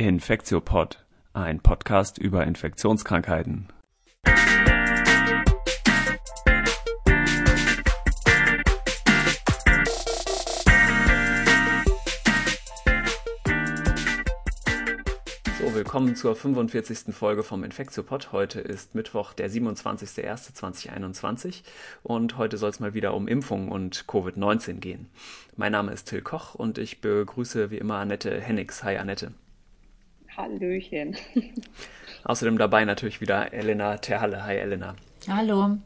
Infektiopod, ein Podcast über Infektionskrankheiten. So, willkommen zur 45. Folge vom Infektiopod. Heute ist Mittwoch, der 27.01.2021 und heute soll es mal wieder um Impfungen und Covid-19 gehen. Mein Name ist Till Koch und ich begrüße wie immer Annette Hennigs. Hi Annette. Hallöchen. Außerdem dabei natürlich wieder Elena Terhalle. Hi Elena. Hallo.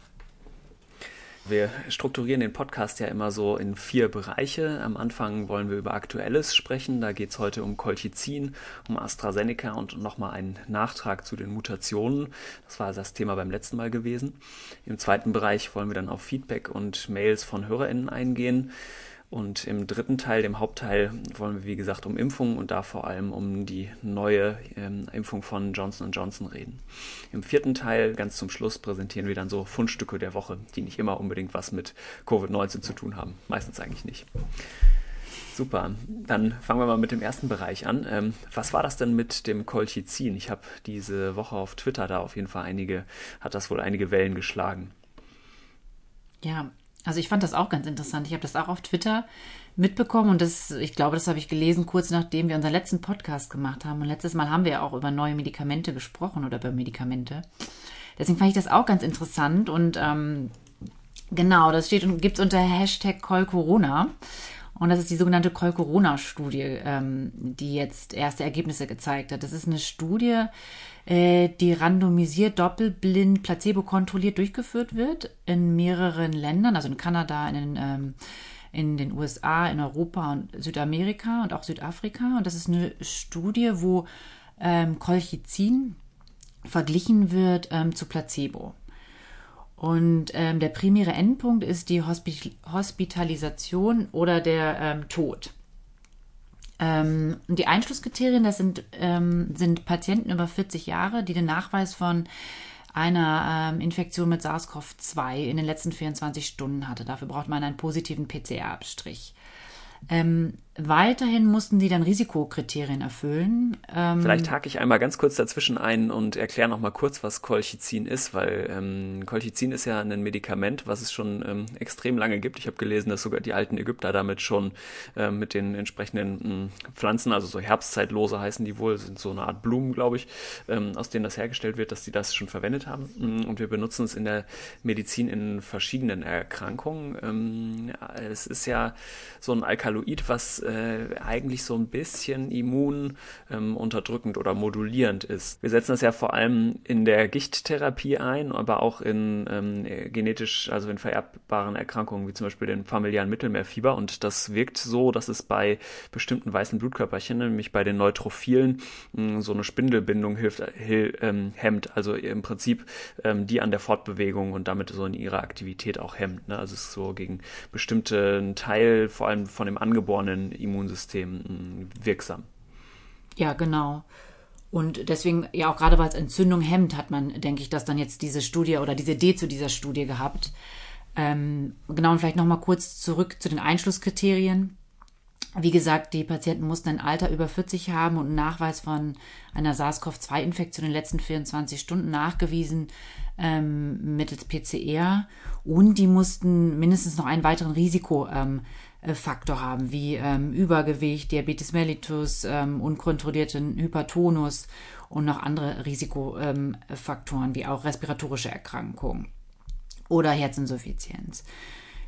Wir strukturieren den Podcast ja immer so in vier Bereiche. Am Anfang wollen wir über Aktuelles sprechen. Da geht es heute um Colchicin, um AstraZeneca und nochmal einen Nachtrag zu den Mutationen. Das war das Thema beim letzten Mal gewesen. Im zweiten Bereich wollen wir dann auf Feedback und Mails von HörerInnen eingehen. Und im dritten Teil, dem Hauptteil, wollen wir wie gesagt um Impfungen und da vor allem um die neue ähm, Impfung von Johnson Johnson reden. Im vierten Teil, ganz zum Schluss, präsentieren wir dann so Fundstücke der Woche, die nicht immer unbedingt was mit Covid-19 zu tun haben. Meistens eigentlich nicht. Super, dann fangen wir mal mit dem ersten Bereich an. Ähm, was war das denn mit dem Colchicin? Ich habe diese Woche auf Twitter da auf jeden Fall einige, hat das wohl einige Wellen geschlagen. Ja, also ich fand das auch ganz interessant. Ich habe das auch auf Twitter mitbekommen und das, ich glaube, das habe ich gelesen kurz nachdem wir unseren letzten Podcast gemacht haben. Und letztes Mal haben wir ja auch über neue Medikamente gesprochen oder über Medikamente. Deswegen fand ich das auch ganz interessant und ähm, genau, das steht und gibt es unter Hashtag CallCorona. Und das ist die sogenannte Call-Corona-Studie, ähm, die jetzt erste Ergebnisse gezeigt hat. Das ist eine Studie, äh, die randomisiert, doppelblind, placebo-kontrolliert durchgeführt wird in mehreren Ländern, also in Kanada, in, ähm, in den USA, in Europa und Südamerika und auch Südafrika. Und das ist eine Studie, wo ähm, Colchicin verglichen wird ähm, zu Placebo. Und ähm, der primäre Endpunkt ist die Hospi Hospitalisation oder der ähm, Tod. Ähm, die Einschlusskriterien, das sind, ähm, sind Patienten über 40 Jahre, die den Nachweis von einer ähm, Infektion mit SARS-CoV-2 in den letzten 24 Stunden hatte. Dafür braucht man einen positiven PCR-Abstrich. Ähm, weiterhin mussten die dann Risikokriterien erfüllen. Ähm, Vielleicht hake ich einmal ganz kurz dazwischen ein und erkläre noch mal kurz, was Colchicin ist, weil ähm, Colchicin ist ja ein Medikament, was es schon ähm, extrem lange gibt. Ich habe gelesen, dass sogar die alten Ägypter damit schon ähm, mit den entsprechenden mh, hm, Pflanzen, also so Herbstzeitlose heißen die wohl, sind so eine Art Blumen, glaube ich, ähm, aus denen das hergestellt wird, dass die das schon verwendet haben. Hm, und wir benutzen es in der Medizin in verschiedenen Erkrankungen. Ähm, es ist ja so ein Alkaloid, was äh, eigentlich so ein bisschen immununterdrückend ähm, oder modulierend ist. Wir setzen das ja vor allem in der Gichttherapie ein, aber auch in ähm, genetisch, also in vererbbaren Erkrankungen, wie zum Beispiel den familiären Mittelmeerfieber. Und das wirkt so, dass es bei bestimmten weißen Blutkörperchen, nämlich bei den Neutrophilen, mh, so eine Spindelbindung hilft, hil, ähm, hemmt. Also im Prinzip ähm, die an der Fortbewegung und damit so in ihrer Aktivität auch hemmt. Ne? Also es ist so gegen bestimmten Teil, vor allem von dem angeborenen Immunsystem mm, wirksam. Ja, genau. Und deswegen, ja, auch gerade weil es Entzündung hemmt, hat man, denke ich, dass dann jetzt diese Studie oder diese Idee zu dieser Studie gehabt. Ähm, genau, und vielleicht nochmal kurz zurück zu den Einschlusskriterien. Wie gesagt, die Patienten mussten ein Alter über 40 haben und einen Nachweis von einer SARS-CoV-2-Infektion in den letzten 24 Stunden nachgewiesen ähm, mittels PCR. Und die mussten mindestens noch einen weiteren Risiko ähm, Faktor haben, wie ähm, Übergewicht, Diabetes mellitus, ähm, unkontrollierten Hypertonus und noch andere Risikofaktoren, ähm, wie auch respiratorische Erkrankungen oder Herzinsuffizienz.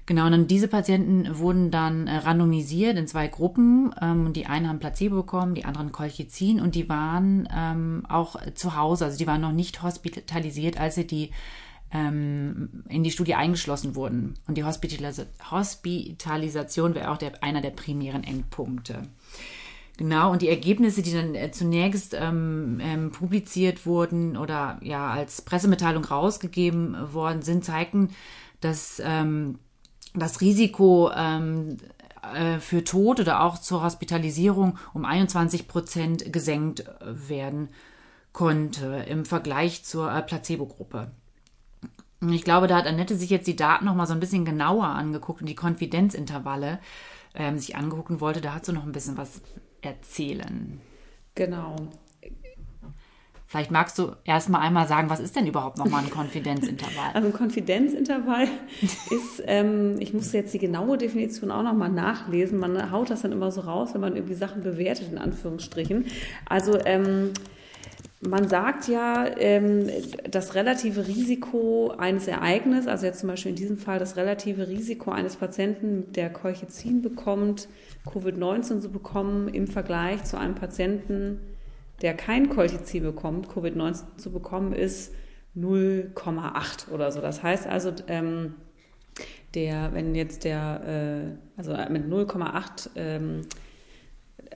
Genau, und dann diese Patienten wurden dann äh, randomisiert in zwei Gruppen. Ähm, die einen haben Placebo bekommen, die anderen Colchicin und die waren ähm, auch zu Hause, also die waren noch nicht hospitalisiert, als sie die ähm, in die Studie eingeschlossen wurden. Und die Hospitalis Hospitalisation wäre auch der, einer der primären Endpunkte. Genau, und die Ergebnisse, die dann äh, zunächst ähm, ähm, publiziert wurden oder ja als Pressemitteilung rausgegeben worden sind, zeigten, dass ähm, das Risiko ähm, äh, für Tod oder auch zur Hospitalisierung um 21 Prozent gesenkt werden konnte im Vergleich zur äh, Placebo-Gruppe. Ich glaube, da hat Annette sich jetzt die Daten noch mal so ein bisschen genauer angeguckt und die Konfidenzintervalle ähm, sich angeguckt und wollte dazu noch ein bisschen was erzählen. Genau. Vielleicht magst du erst mal einmal sagen, was ist denn überhaupt nochmal ein Konfidenzintervall? Also ein Konfidenzintervall ist, ähm, ich muss jetzt die genaue Definition auch nochmal nachlesen. Man haut das dann immer so raus, wenn man irgendwie Sachen bewertet, in Anführungsstrichen. Also ähm, man sagt ja, ähm, das relative Risiko eines Ereignisses, also jetzt zum Beispiel in diesem Fall das relative Risiko eines Patienten, der Kolchizin bekommt, Covid-19 zu bekommen, im Vergleich zu einem Patienten, der kein Colchicin bekommt, Covid-19 zu bekommen, ist 0,8 oder so. Das heißt also, ähm, der, wenn jetzt der, äh, also mit 0,8 ähm,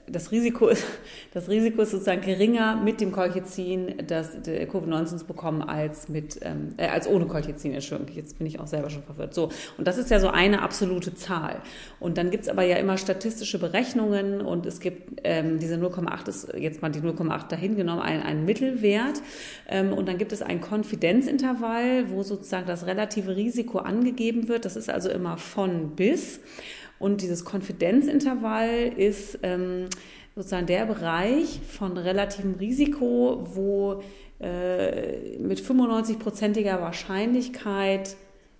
das Risiko, ist, das Risiko ist sozusagen geringer, mit dem Colchicin das Covid-19 zu bekommen, als, mit, ähm, äh, als ohne Colchicin. Entschuldigung, jetzt bin ich auch selber schon verwirrt. So, und das ist ja so eine absolute Zahl. Und dann gibt es aber ja immer statistische Berechnungen und es gibt ähm, diese 0,8 ist jetzt mal die 0,8 dahin genommen, ein, ein Mittelwert. Ähm, und dann gibt es ein Konfidenzintervall, wo sozusagen das relative Risiko angegeben wird. Das ist also immer von bis. Und dieses Konfidenzintervall ist ähm, sozusagen der Bereich von relativem Risiko, wo äh, mit 95-prozentiger Wahrscheinlichkeit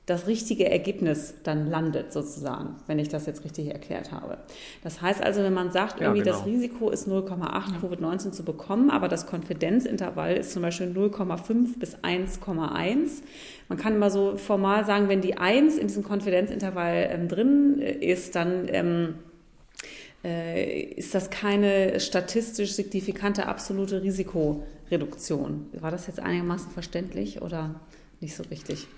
das richtige Ergebnis dann landet, sozusagen, wenn ich das jetzt richtig erklärt habe. Das heißt also, wenn man sagt, irgendwie genau. das Risiko ist 0,8 Covid-19 zu bekommen, aber das Konfidenzintervall ist zum Beispiel 0,5 bis 1,1. Man kann immer so formal sagen, wenn die 1 in diesem Konfidenzintervall ähm, drin äh, ist, dann ähm, äh, ist das keine statistisch signifikante absolute Risikoreduktion. War das jetzt einigermaßen verständlich oder nicht so richtig?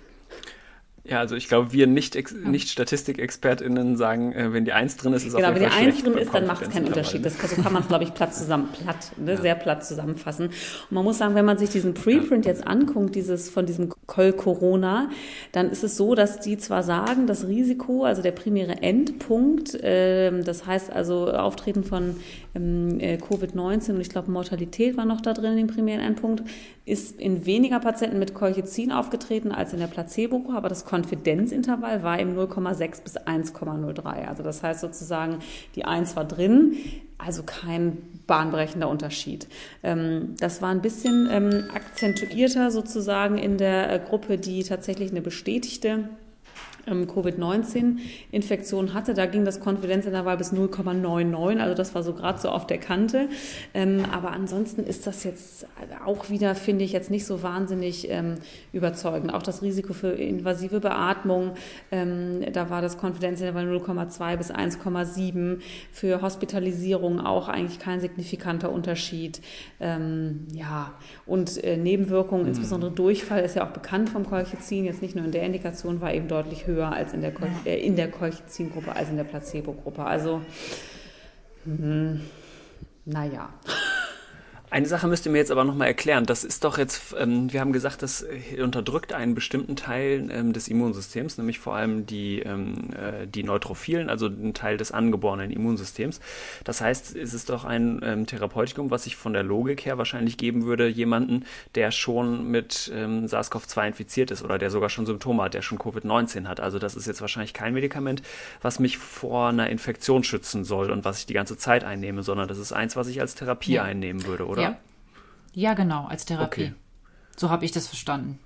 Ja, also ich glaube, wir nicht, nicht Statistikexpertinnen sagen, äh, wenn die Eins drin ist, ist genau, auf jeden Fall Genau, wenn die Eins drin ist, dann macht es keinen Unterschied. Das, so kann man es, glaube ich, platt zusammen, platt, ne, ja. sehr platt zusammenfassen. Und man muss sagen, wenn man sich diesen Preprint jetzt anguckt, dieses von diesem Col Corona, dann ist es so, dass die zwar sagen, das Risiko, also der primäre Endpunkt, äh, das heißt also Auftreten von ähm, äh, Covid-19 und ich glaube Mortalität war noch da drin in dem primären Endpunkt, ist in weniger Patienten mit Colchicin aufgetreten als in der Placebo-Gruppe, aber das Konfidenzintervall war im 0,6 bis 1,03. Also das heißt sozusagen, die 1 war drin, also kein bahnbrechender Unterschied. Ähm, das war ein bisschen ähm, akzentuierter sozusagen in der äh, Gruppe, die tatsächlich eine bestätigte Covid-19-Infektion hatte. Da ging das Konfidenzintervall bis 0,99, also das war so gerade so auf der Kante. Ähm, aber ansonsten ist das jetzt auch wieder, finde ich, jetzt nicht so wahnsinnig ähm, überzeugend. Auch das Risiko für invasive Beatmung, da war das Konfidenzintervall 0,2 bis 1,7. Für Hospitalisierung auch eigentlich kein signifikanter Unterschied. ja, und äh, Nebenwirkungen, mhm. insbesondere Durchfall, ist ja auch bekannt vom Colchicin, jetzt nicht nur in der Indikation, war eben deutlich höher höher als in der, Kol ja. äh, in der Colchicin-Gruppe als in der Placebo-Gruppe. Also, hm, naja. Eine Sache müsst ihr mir jetzt aber nochmal erklären. Das ist doch jetzt, ähm, wir haben gesagt, das unterdrückt einen bestimmten Teil ähm, des Immunsystems, nämlich vor allem die, ähm, äh, die Neutrophilen, also einen Teil des angeborenen Immunsystems. Das heißt, es ist doch ein ähm, Therapeutikum, was sich von der Logik her wahrscheinlich geben würde, jemanden, der schon mit ähm, SARS-CoV-2 infiziert ist oder der sogar schon Symptome hat, der schon Covid-19 hat. Also das ist jetzt wahrscheinlich kein Medikament, was mich vor einer Infektion schützen soll und was ich die ganze Zeit einnehme, sondern das ist eins, was ich als Therapie ja. einnehmen würde, oder? Ja, ja genau, als Therapie. Okay. So habe ich das verstanden.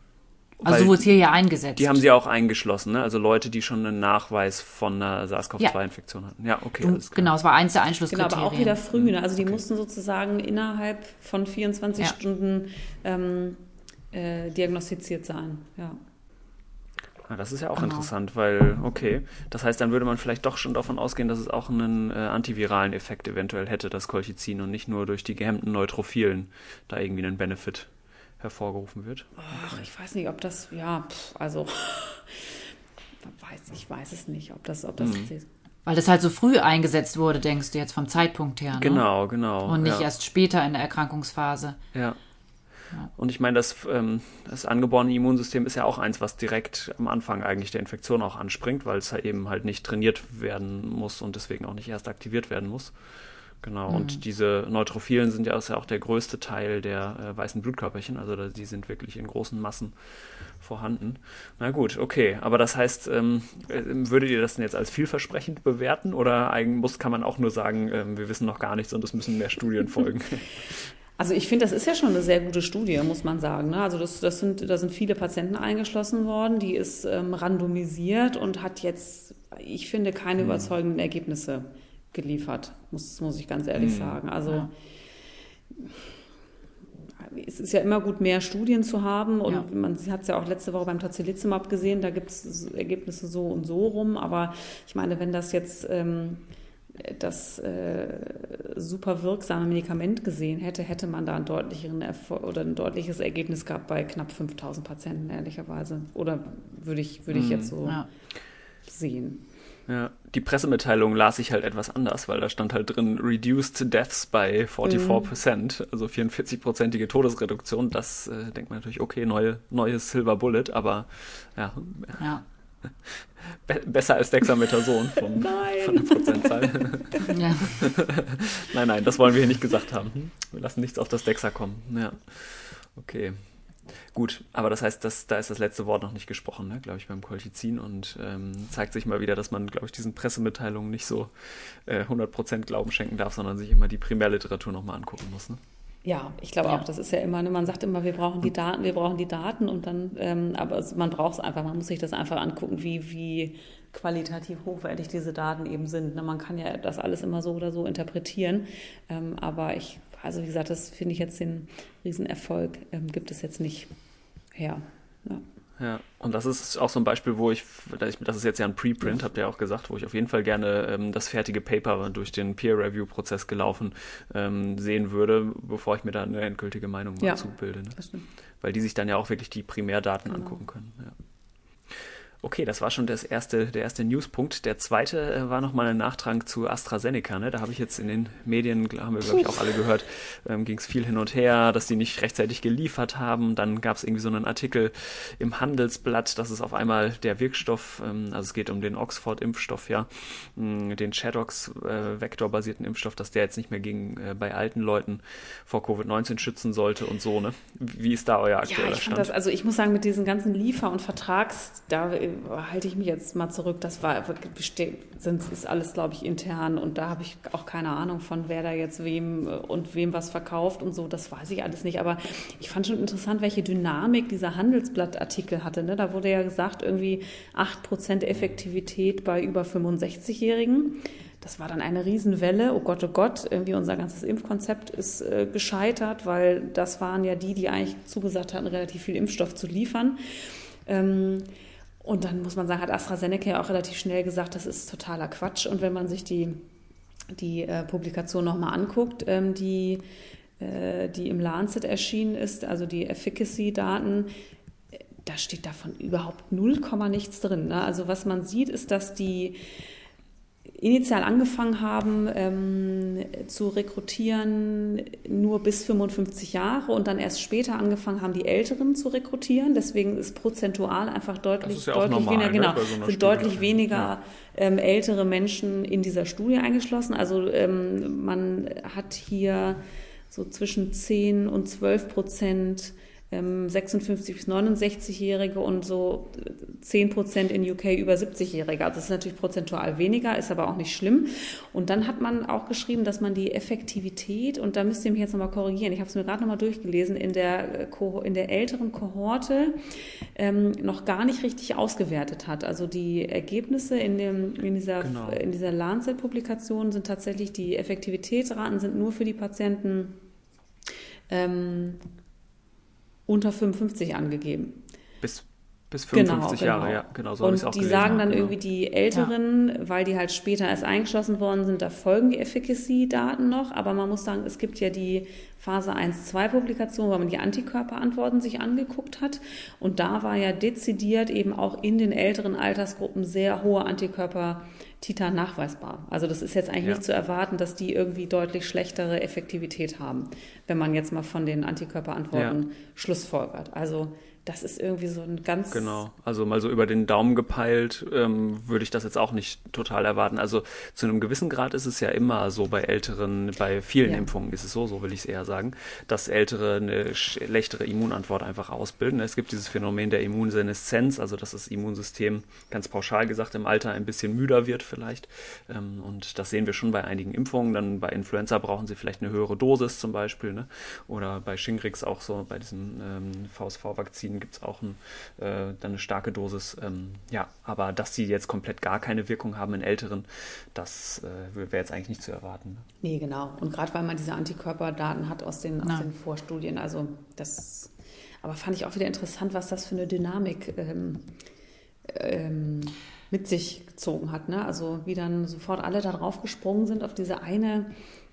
Also wurde es hier ja eingesetzt. Die haben sie auch eingeschlossen, ne? Also Leute, die schon einen Nachweis von einer SARS-CoV-2-Infektion ja. hatten. Ja, okay. Du, genau, es war eins der Einschlusskriterien. Genau, aber auch wieder früh. Ne? Also die okay. mussten sozusagen innerhalb von 24 ja. Stunden ähm, äh, diagnostiziert sein. Ja. Ja, das ist ja auch genau. interessant, weil, okay, das heißt, dann würde man vielleicht doch schon davon ausgehen, dass es auch einen äh, antiviralen Effekt eventuell hätte, das Colchicin, und nicht nur durch die gehemmten Neutrophilen da irgendwie einen Benefit hervorgerufen wird. Ach, ich weiß nicht, ob das, ja, pff, also, weiß, ich weiß es nicht, ob das, ob das mhm. Weil das halt so früh eingesetzt wurde, denkst du jetzt vom Zeitpunkt her. Ne? Genau, genau. Und nicht ja. erst später in der Erkrankungsphase. Ja. Und ich meine, das, ähm, das angeborene Immunsystem ist ja auch eins, was direkt am Anfang eigentlich der Infektion auch anspringt, weil es halt eben halt nicht trainiert werden muss und deswegen auch nicht erst aktiviert werden muss. Genau, mhm. und diese Neutrophilen sind ja auch der größte Teil der äh, weißen Blutkörperchen, also die sind wirklich in großen Massen vorhanden. Na gut, okay, aber das heißt, ähm, äh, würdet ihr das denn jetzt als vielversprechend bewerten oder muss, kann man auch nur sagen, ähm, wir wissen noch gar nichts und es müssen mehr Studien folgen? Also ich finde, das ist ja schon eine sehr gute Studie, muss man sagen. Ne? Also das, das sind, da sind viele Patienten eingeschlossen worden, die ist ähm, randomisiert und hat jetzt, ich finde, keine hm. überzeugenden Ergebnisse geliefert, muss, muss ich ganz ehrlich hm. sagen. Also ja. es ist ja immer gut, mehr Studien zu haben und ja. man hat es ja auch letzte Woche beim Tocilizumab gesehen, da gibt es Ergebnisse so und so rum, aber ich meine, wenn das jetzt... Ähm, das äh, super wirksame Medikament gesehen hätte, hätte man da einen deutlicheren Erfolg oder ein deutliches Ergebnis gehabt bei knapp 5000 Patienten, ehrlicherweise. Oder würde ich, würde ich mhm. jetzt so ja. sehen. Ja, die Pressemitteilung las ich halt etwas anders, weil da stand halt drin Reduced Deaths by 44%, mhm. also 44-prozentige Todesreduktion. Das äh, denkt man natürlich, okay, neue, neues Silver Bullet, aber ja. ja. Be besser als Dexamethason vom, von der Prozentzahl. Ja. nein, nein, das wollen wir hier nicht gesagt haben. Wir lassen nichts auf das Dexa kommen. Ja. Okay. Gut, aber das heißt, dass, da ist das letzte Wort noch nicht gesprochen, ne, glaube ich, beim Colchicin und ähm, zeigt sich mal wieder, dass man, glaube ich, diesen Pressemitteilungen nicht so äh, 100% Glauben schenken darf, sondern sich immer die Primärliteratur nochmal angucken muss. Ne? Ja, ich glaube ja. auch, das ist ja immer, ne, man sagt immer, wir brauchen die Daten, wir brauchen die Daten und dann, ähm, aber man braucht es einfach, man muss sich das einfach angucken, wie, wie qualitativ hochwertig diese Daten eben sind. Ne, man kann ja das alles immer so oder so interpretieren, ähm, aber ich, also wie gesagt, das finde ich jetzt den Riesenerfolg, ähm, gibt es jetzt nicht her. Ja. Ja, und das ist auch so ein Beispiel, wo ich, das ist jetzt ja ein Preprint, habt ihr ja auch gesagt, wo ich auf jeden Fall gerne ähm, das fertige Paper durch den Peer-Review-Prozess gelaufen ähm, sehen würde, bevor ich mir da eine endgültige Meinung ja, dazu bilde. Ne? Weil die sich dann ja auch wirklich die Primärdaten genau. angucken können. Ja. Okay, das war schon das erste, der erste Newspunkt. Der zweite äh, war nochmal ein Nachtrag zu AstraZeneca. Ne? Da habe ich jetzt in den Medien, haben wir glaube ich auch alle gehört, ähm, ging es viel hin und her, dass die nicht rechtzeitig geliefert haben. Dann gab es irgendwie so einen Artikel im Handelsblatt, dass es auf einmal der Wirkstoff, ähm, also es geht um den Oxford-Impfstoff, ja, mh, den Chadox-vektorbasierten äh, Impfstoff, dass der jetzt nicht mehr gegen äh, bei alten Leuten vor Covid-19 schützen sollte und so. Ne? Wie ist da euer aktueller ja, ich Stand? Das, also ich muss sagen, mit diesen ganzen Liefer- und Vertrags, da halte ich mich jetzt mal zurück. Das war sind, ist alles, glaube ich, intern und da habe ich auch keine Ahnung von, wer da jetzt wem äh, und wem was verkauft und so. Das weiß ich alles nicht. Aber ich fand schon interessant, welche Dynamik dieser Handelsblattartikel hatte. Ne? Da wurde ja gesagt, irgendwie 8% Effektivität bei über 65-Jährigen. Das war dann eine Riesenwelle. Oh Gott, oh Gott, irgendwie unser ganzes Impfkonzept ist äh, gescheitert, weil das waren ja die, die eigentlich zugesagt hatten, relativ viel Impfstoff zu liefern. Ähm, und dann muss man sagen, hat AstraZeneca ja auch relativ schnell gesagt, das ist totaler Quatsch. Und wenn man sich die, die äh, Publikation nochmal anguckt, ähm, die, äh, die im Lancet erschienen ist, also die Efficacy-Daten, da steht davon überhaupt null Komma nichts drin. Ne? Also was man sieht, ist, dass die initial angefangen haben ähm, zu rekrutieren nur bis 55 Jahre und dann erst später angefangen haben, die Älteren zu rekrutieren. Deswegen ist prozentual einfach deutlich, ja deutlich normal, weniger, ne, genau, so sind Studie. deutlich weniger ja. ähm, ältere Menschen in dieser Studie eingeschlossen. Also ähm, man hat hier so zwischen 10 und 12 Prozent 56 ähm, bis 69-Jährige und so 10 Prozent in UK über 70-Jährige. Also das ist natürlich prozentual weniger, ist aber auch nicht schlimm. Und dann hat man auch geschrieben, dass man die Effektivität, und da müsst ihr mich jetzt nochmal korrigieren, ich habe es mir gerade nochmal durchgelesen, in der, in der älteren Kohorte ähm, noch gar nicht richtig ausgewertet hat. Also die Ergebnisse in, dem, in dieser, genau. in dieser Lancet-Publikation sind tatsächlich, die Effektivitätsraten sind nur für die Patienten ähm, unter 55 angegeben. Bis, bis 55 genau, Jahre, genau. ja, genau so Und die sagen dann genau. irgendwie die Älteren, ja. weil die halt später erst eingeschlossen worden sind, da folgen die Efficacy-Daten noch, aber man muss sagen, es gibt ja die Phase 1-2-Publikation, wo man die Antikörperantworten sich angeguckt hat. Und da war ja dezidiert eben auch in den älteren Altersgruppen sehr hohe Antikörper Titan nachweisbar. Also das ist jetzt eigentlich ja. nicht zu erwarten, dass die irgendwie deutlich schlechtere Effektivität haben, wenn man jetzt mal von den Antikörperantworten ja. schlussfolgert. Also das ist irgendwie so ein ganz. Genau, also mal so über den Daumen gepeilt, ähm, würde ich das jetzt auch nicht total erwarten. Also zu einem gewissen Grad ist es ja immer so bei älteren, bei vielen ja. Impfungen ist es so, so will ich es eher sagen, dass Ältere eine schlechtere Immunantwort einfach ausbilden. Es gibt dieses Phänomen der Immunseneszenz, also dass das Immunsystem ganz pauschal gesagt im Alter ein bisschen müder wird vielleicht. Ähm, und das sehen wir schon bei einigen Impfungen. Dann bei Influenza brauchen sie vielleicht eine höhere Dosis zum Beispiel, ne? Oder bei Shingrix auch so, bei diesem ähm, VSV-Vakzin gibt es auch ein, äh, dann eine starke Dosis. Ähm, ja, aber dass sie jetzt komplett gar keine Wirkung haben in Älteren, das äh, wäre jetzt eigentlich nicht zu erwarten. Ne? Nee, genau. Und gerade weil man diese Antikörperdaten hat aus den, aus den Vorstudien, also das, aber fand ich auch wieder interessant, was das für eine Dynamik ähm, ähm, mit sich gezogen hat. Ne? Also wie dann sofort alle da drauf gesprungen sind auf diese eine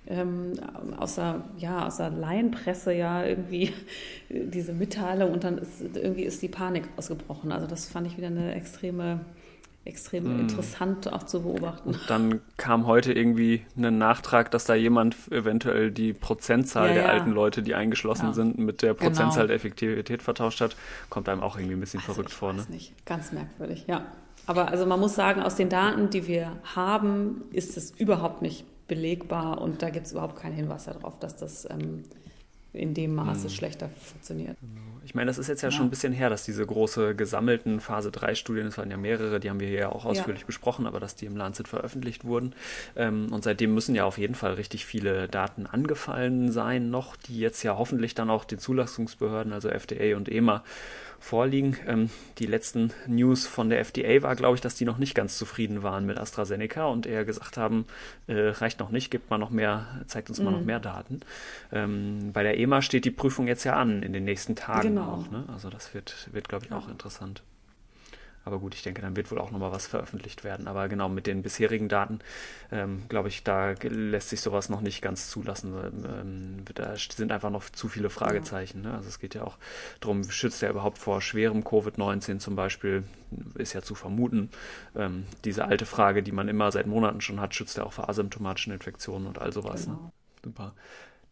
ähm, aus, der, ja, aus der Laienpresse ja irgendwie diese Mitteilung und dann ist irgendwie ist die Panik ausgebrochen. Also das fand ich wieder eine extreme extrem mm. interessant auch zu beobachten. Und dann kam heute irgendwie ein Nachtrag, dass da jemand eventuell die Prozentzahl ja, der ja. alten Leute, die eingeschlossen ja. sind, mit der genau. Prozentzahl genau. der Effektivität vertauscht hat. Kommt einem auch irgendwie ein bisschen also verrückt vor. Ne? Nicht. Ganz merkwürdig, ja. Aber also man muss sagen, aus den Daten, die wir haben, ist es überhaupt nicht belegbar und da gibt es überhaupt keinen Hinweis darauf, dass das ähm, in dem Maße hm. schlechter funktioniert. Genau. Ich meine, das ist jetzt ja, ja, schon ein bisschen her, dass diese große gesammelten Phase 3 Studien, es waren ja mehrere, die haben wir hier ja auch ausführlich ja. besprochen, aber dass die im Lancet veröffentlicht wurden. Ähm, und seitdem müssen ja auf jeden Fall richtig viele Daten angefallen sein noch, die jetzt ja hoffentlich dann auch den Zulassungsbehörden, also FDA und EMA, vorliegen. Ähm, die letzten News von der FDA war, glaube ich, dass die noch nicht ganz zufrieden waren mit AstraZeneca und eher gesagt haben, äh, reicht noch nicht, gibt mal noch mehr, zeigt uns mal noch mhm. mehr Daten. Ähm, bei der EMA steht die Prüfung jetzt ja an in den nächsten Tagen genau. auch. Ne? Also das wird, wird glaube ich, ja. auch interessant. Aber gut, ich denke, dann wird wohl auch nochmal was veröffentlicht werden. Aber genau, mit den bisherigen Daten, ähm, glaube ich, da lässt sich sowas noch nicht ganz zulassen. Ähm, da sind einfach noch zu viele Fragezeichen. Ne? Also es geht ja auch darum, schützt er überhaupt vor schwerem Covid-19 zum Beispiel? Ist ja zu vermuten. Ähm, diese alte Frage, die man immer seit Monaten schon hat, schützt er auch vor asymptomatischen Infektionen und all sowas. Ne? Genau. Ne? Super.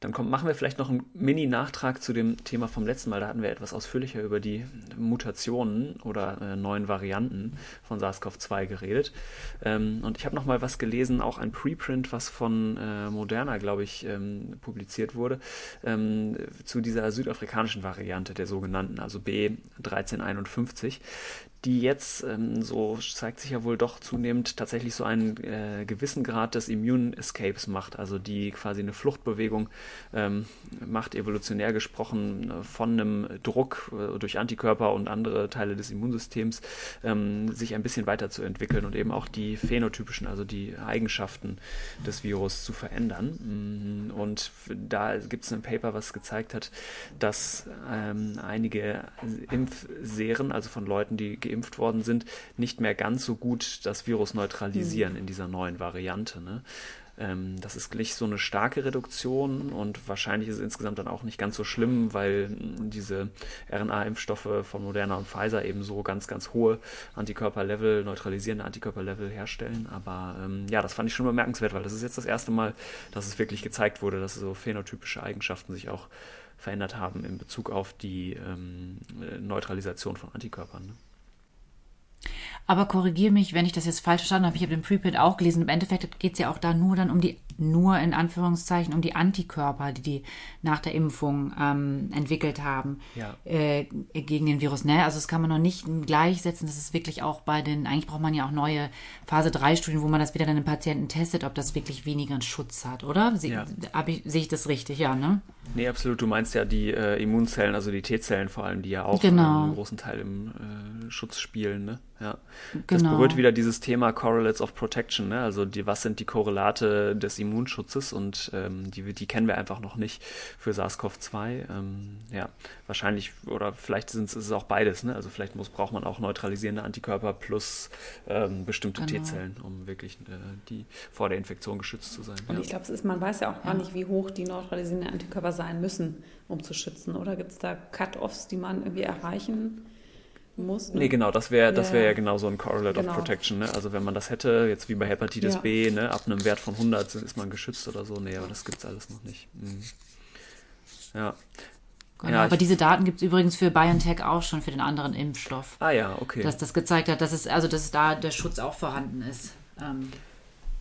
Dann kommt, machen wir vielleicht noch einen Mini-Nachtrag zu dem Thema vom letzten Mal. Da hatten wir etwas ausführlicher über die Mutationen oder äh, neuen Varianten von SARS-CoV-2 geredet. Ähm, und ich habe noch mal was gelesen, auch ein Preprint, was von äh, Moderna, glaube ich, ähm, publiziert wurde, ähm, zu dieser südafrikanischen Variante der sogenannten, also B1351 die jetzt, ähm, so zeigt sich ja wohl doch zunehmend, tatsächlich so einen äh, gewissen Grad des Immune Escapes macht, also die quasi eine Fluchtbewegung ähm, macht, evolutionär gesprochen, äh, von einem Druck äh, durch Antikörper und andere Teile des Immunsystems ähm, sich ein bisschen weiterzuentwickeln und eben auch die phänotypischen, also die Eigenschaften des Virus zu verändern. Mm, und da gibt es ein Paper, was gezeigt hat, dass ähm, einige Impfserien, also von Leuten, die geimpft geimpft worden sind, nicht mehr ganz so gut das Virus neutralisieren mhm. in dieser neuen Variante. Ne? Ähm, das ist nicht so eine starke Reduktion und wahrscheinlich ist es insgesamt dann auch nicht ganz so schlimm, weil diese RNA-Impfstoffe von Moderna und Pfizer eben so ganz, ganz hohe Antikörperlevel, neutralisierende Antikörperlevel herstellen. Aber ähm, ja, das fand ich schon bemerkenswert, weil das ist jetzt das erste Mal, dass es wirklich gezeigt wurde, dass so phänotypische Eigenschaften sich auch verändert haben in Bezug auf die ähm, Neutralisation von Antikörpern. Ne? Aber korrigiere mich, wenn ich das jetzt falsch verstanden habe. Ich habe den Preprint auch gelesen. Im Endeffekt geht es ja auch da nur dann um die, nur in Anführungszeichen, um die Antikörper, die die nach der Impfung ähm, entwickelt haben ja. äh, gegen den Virus. Ne? Also das kann man noch nicht gleichsetzen. Das ist wirklich auch bei den, eigentlich braucht man ja auch neue Phase 3 Studien, wo man das wieder dann im Patienten testet, ob das wirklich weniger Schutz hat, oder? Sie, ja. Sehe ich das richtig, ja, ne? Nee, absolut. Du meinst ja die äh, Immunzellen, also die T-Zellen vor allem, die ja auch genau. einen großen Teil im äh, Schutz spielen, ne? Ja. Genau. Das berührt wieder dieses Thema Correlates of Protection, ne? Also die, was sind die Korrelate des Immunschutzes und ähm, die, die kennen wir einfach noch nicht für SARS-CoV-2. Ähm, ja, wahrscheinlich oder vielleicht sind es auch beides, ne? Also vielleicht muss, braucht man auch neutralisierende Antikörper plus ähm, bestimmte genau. T-Zellen, um wirklich äh, die vor der Infektion geschützt zu sein. Und ja. ich glaube, man weiß ja auch gar nicht, wie hoch die neutralisierenden Antikörper sein müssen, um zu schützen, oder? Gibt es da Cut-offs, die man irgendwie erreichen muss. Ne? Nee, genau, das wäre das wäre ja genau so ein Correlate genau. of Protection. Ne? Also wenn man das hätte, jetzt wie bei Hepatitis ja. B, ne, ab einem Wert von 100 ist man geschützt oder so. Nee, aber das gibt es alles noch nicht. Mhm. Ja. Genau, Ja, aber diese Daten gibt es übrigens für BioNTech auch schon für den anderen Impfstoff. Ah ja, okay. Dass das gezeigt hat, dass es, also dass da der Schutz auch vorhanden ist. Ähm,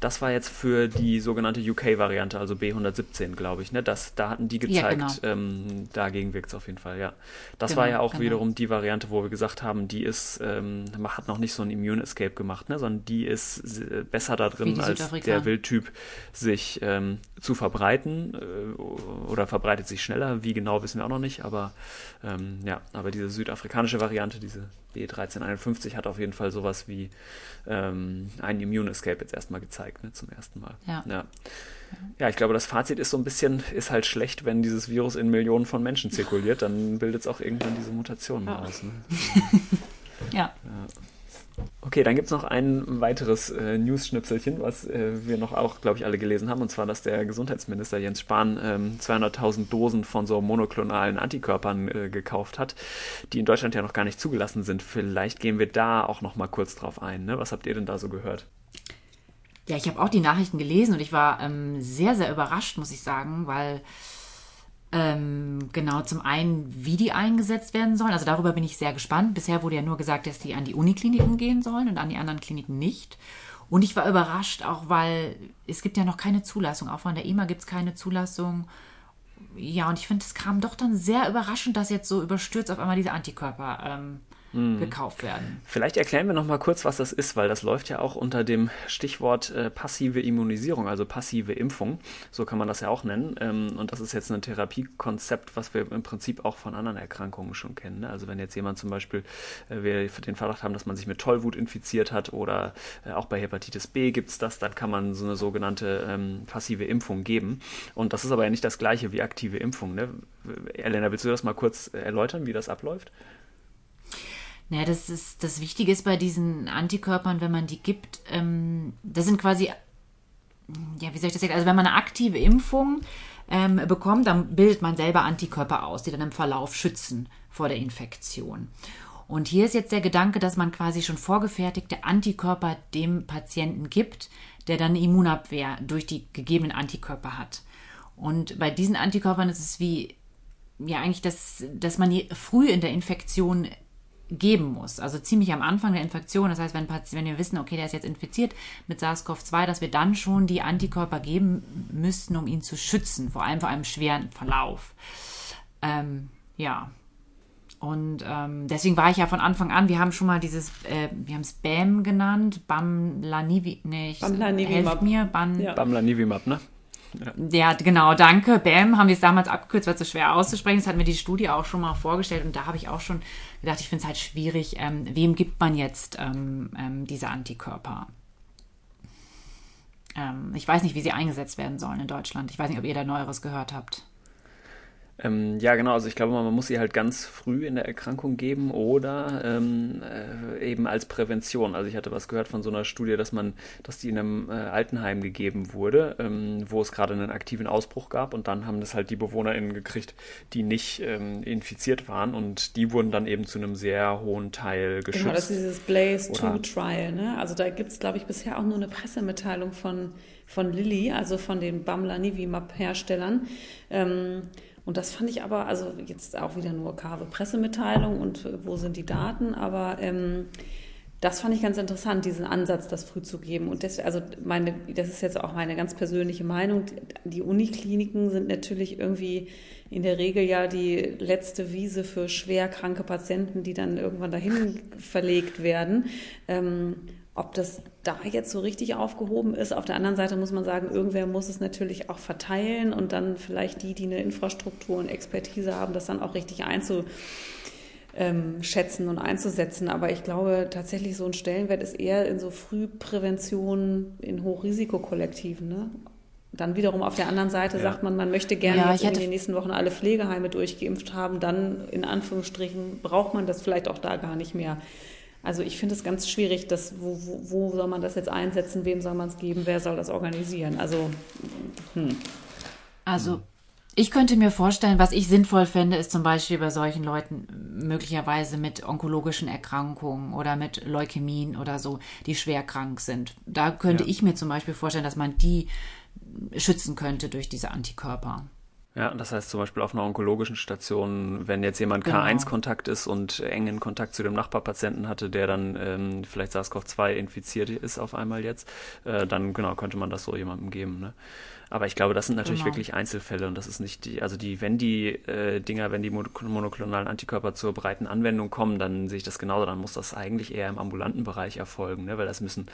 Das war jetzt für die sogenannte UK-Variante, also B117, glaube ich. Ne? Das, da hatten die gezeigt, genau. ähm, dagegen wirkt es auf jeden Fall, ja. Das Genau, war ja auch genau. wiederum die Variante, wo wir gesagt haben, die ist, ähm, hat noch nicht so ein Immune Escape gemacht, ne? sondern die ist äh, besser da drin, als der Wildtyp sich ähm, zu verbreiten äh, oder verbreitet sich schneller. Wie genau wissen wir auch noch nicht, aber ähm, ja, aber diese südafrikanische Variante, diese B1351, hat auf jeden Fall sowas wie ähm, ein Immune Escape jetzt erstmal gezeigt, ne, zum ersten Mal. Ja. ja. Ja, ich glaube, das Fazit ist so ein bisschen, ist halt schlecht, wenn dieses Virus in Millionen von Menschen zirkuliert, dann bildet es auch irgendwann diese Mutationen Ja. aus. Ne? ja, Okay, dann gibt es noch ein weiteres äh, News-Schnipselchen, was äh, wir noch auch, glaube ich, alle gelesen haben, und zwar, dass der Gesundheitsminister Jens Spahn ähm, 200.000 Dosen von so monoklonalen Antikörpern äh, gekauft hat, die in Deutschland ja noch gar nicht zugelassen sind. Vielleicht gehen wir da auch noch mal kurz drauf ein. Ne? Was habt ihr denn da so gehört? Ja, ich habe auch die Nachrichten gelesen und ich war ähm, sehr, sehr überrascht, muss ich sagen, weil ähm, genau zum einen, wie die eingesetzt werden sollen. Also darüber bin ich sehr gespannt. Bisher wurde ja nur gesagt, dass die an die Unikliniken gehen sollen und an die anderen Kliniken nicht. Und ich war überrascht, auch weil es gibt ja noch keine Zulassung. Auch von der EMA gibt es keine Zulassung. Ja, und ich finde, es kam doch dann sehr überraschend, dass jetzt so überstürzt auf einmal diese Antikörper ähm, gekauft werden. Vielleicht erklären wir noch mal kurz, was das ist, weil das läuft ja auch unter dem Stichwort äh, passive Immunisierung, also passive Impfung. So kann man das ja auch nennen. Ähm, und das ist jetzt ein Therapiekonzept, was wir im Prinzip auch von anderen Erkrankungen schon kennen. Ne? Also wenn jetzt jemand zum Beispiel, äh, wir den Verdacht haben, dass man sich mit Tollwut infiziert hat oder äh, auch bei Hepatitis B gibt es das, dann kann man so eine sogenannte ähm, passive Impfung geben. Und das ist aber ja nicht das gleiche wie aktive Impfung. Ne? Elena, willst du das mal kurz äh, erläutern, wie das abläuft? Naja, das ist das Wichtige ist bei diesen Antikörpern, wenn man die gibt, ähm, das sind quasi, ja, wie soll ich das sagen? Also wenn man eine aktive Impfung ähm, bekommt, dann bildet man selber Antikörper aus, die dann im Verlauf schützen vor der Infektion. Und hier ist jetzt der Gedanke, dass man quasi schon vorgefertigte Antikörper dem Patienten gibt, der dann eine Immunabwehr durch die gegebenen Antikörper hat. Und bei diesen Antikörpern ist es wie, ja, eigentlich, dass, dass man früh in der Infektion geben muss. Also ziemlich am Anfang der Infektion. Das heißt, wenn, wenn wir wissen, okay, der ist jetzt infiziert mit SARS-CoV-2, dass wir dann schon die Antikörper geben müssten, um ihn zu schützen, vor allem vor einem schweren Verlauf. Ähm, ja. Und ähm, deswegen war ich ja von Anfang an, wir haben schon mal dieses, äh, wir haben es BAM genannt, Bamlanivi, nee, ich, Bamlanivimab. helft mir, Ban, Ja. Bamlanivimab, ne? ja, genau, danke. BAM haben wir es damals abgekürzt, weil es so schwer auszusprechen ist. Hat mir die Studie auch schon mal vorgestellt und da habe ich auch schon gedacht, ich finde es halt schwierig, ähm, wem gibt man jetzt ähm, ähm, diese Antikörper? Ähm, ich weiß nicht, wie sie eingesetzt werden sollen in Deutschland. Ich weiß nicht, ob ihr da Neueres gehört habt. Ähm, ja, genau. Also ich glaube, man muss sie halt ganz früh in der Erkrankung geben oder ähm, äh, eben als Prävention. Also ich hatte was gehört von so einer Studie, dass man, dass die in einem äh, Altenheim gegeben wurde, ähm, wo es gerade einen aktiven Ausbruch gab und dann haben das halt die BewohnerInnen gekriegt, die nicht ähm, infiziert waren und die wurden dann eben zu einem sehr hohen Teil geschützt. Genau, das ist dieses Blaze Oder- 2 Trial. Ne? Also da gibt es, glaube ich, bisher auch nur eine Pressemitteilung von, von Lilly, also von den Bamlanivimab-Herstellern. Und das fand ich aber, also jetzt auch wieder nur karve Pressemitteilung und äh, wo sind die Daten, aber ähm, das fand ich ganz interessant, diesen Ansatz, das früh zu geben. Und das, also meine, das ist jetzt auch meine ganz persönliche Meinung. Die Unikliniken sind natürlich irgendwie in der Regel ja die letzte Wiese für schwer kranke Patienten, die dann irgendwann dahin verlegt werden. Ähm, ob das da jetzt so richtig aufgehoben ist. Auf der anderen Seite muss man sagen, irgendwer muss es natürlich auch verteilen und dann vielleicht die, die eine Infrastruktur und Expertise haben, das dann auch richtig einzu, ähm, schätzen und einzusetzen. Aber ich glaube tatsächlich, so ein Stellenwert ist eher in so Frühprävention in Hochrisikokollektiven. Ne? Dann wiederum auf der anderen Seite Ja. sagt man, man möchte gerne Ja, in den nächsten Wochen alle Pflegeheime durchgeimpft haben. Dann in Anführungsstrichen braucht man das vielleicht auch da gar nicht mehr. Also ich finde es ganz schwierig, dass, wo, wo, wo soll man das jetzt einsetzen, wem soll man es geben, wer soll das organisieren? Also Also, ich könnte mir vorstellen, was ich sinnvoll fände, ist zum Beispiel bei solchen Leuten möglicherweise mit onkologischen Erkrankungen oder mit Leukämien oder so, die schwer krank sind. Da könnte Ja. ich mir zum Beispiel vorstellen, dass man die schützen könnte durch diese Antikörper. Ja, das heißt zum Beispiel auf einer onkologischen Station, wenn jetzt jemand Genau. K1-Kontakt ist und engen Kontakt zu dem Nachbarpatienten hatte, der dann ähm, vielleicht SARS-CoV-2 infiziert ist auf einmal jetzt, äh, dann genau könnte man das so jemandem geben. Ne? Aber ich glaube, das sind natürlich Genau. wirklich Einzelfälle und das ist nicht die, also die, wenn die äh, Dinger, wenn die mon- monoklonalen Antikörper zur breiten Anwendung kommen, dann sehe ich das genauso, dann muss das eigentlich eher im ambulanten Bereich erfolgen, ne? weil das müssen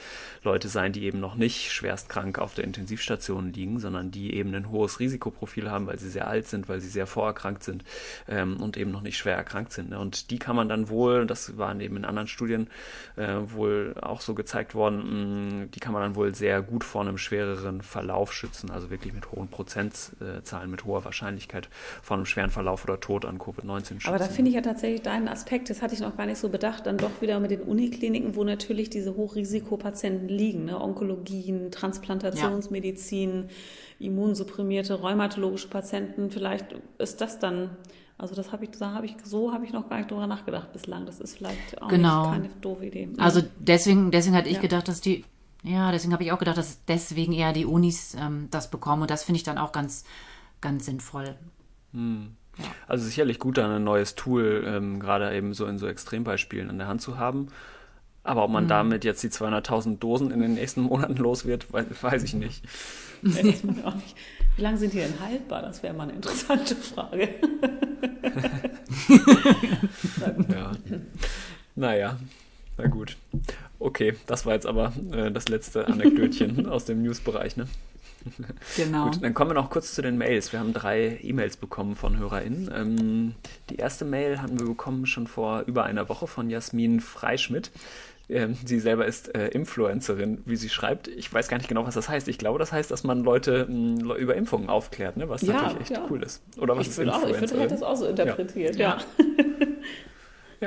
Leute sein, die eben noch nicht schwerst krank auf der Intensivstation liegen, sondern die eben ein hohes Risikoprofil haben, weil sie sehr alt sind, weil sie sehr vorerkrankt sind ähm, und eben noch nicht schwer erkrankt sind. Ne? Und die kann man dann wohl, das waren eben in anderen Studien äh, wohl auch so gezeigt worden, mh, die kann man dann wohl sehr gut vor einem schwereren Verlauf schützen, also wirklich mit hohen Prozentzahlen, mit hoher Wahrscheinlichkeit vor einem schweren Verlauf oder Tod an Covid-19 schützen. Aber da finde ich ja tatsächlich deinen Aspekt, das hatte ich noch gar nicht so bedacht, dann doch wieder mit den Unikliniken, wo natürlich diese Hochrisikopatienten liegen, ne? Onkologien, Transplantationsmedizin, immunsupprimierte rheumatologische Patienten, vielleicht ist das dann, also das habe ich, da habe ich, so habe ich noch gar nicht drüber nachgedacht bislang. Das ist vielleicht auch Genau. nicht keine doofe Idee. Also deswegen, deswegen hatte ich Ja. gedacht, dass die, ja, deswegen habe ich auch gedacht, dass deswegen eher die Unis ähm, das bekommen. Und das finde ich dann auch ganz, ganz sinnvoll. Also sicherlich gut, da ein neues Tool ähm, gerade eben so in so Extrembeispielen an der Hand zu haben. Aber ob man Mhm. damit jetzt die 200.000 Dosen in den nächsten Monaten los wird, weiß, weiß ich nicht. Das auch nicht. Wie lange sind die denn haltbar? Das wäre mal eine interessante Frage. Ja. Naja, na gut. Okay, das war jetzt aber äh, das letzte Anekdötchen aus dem News-Bereich. Ne? Genau. Gut, dann kommen wir noch kurz zu den Mails. Wir haben drei E-Mails bekommen von HörerInnen. Ähm, die erste Mail hatten wir bekommen schon vor über einer Woche von Jasmin Freischmidt. Ähm, sie selber ist äh, Influencerin, wie sie schreibt. Ich weiß gar nicht genau, was das heißt. Ich glaube, das heißt, dass man Leute mh, über Impfungen aufklärt, ne? was Ja, natürlich echt ja. cool ist. Oder was Ich ist würde auch, ich würde Influencerin? hätte das auch so interpretiert, ja. Ja,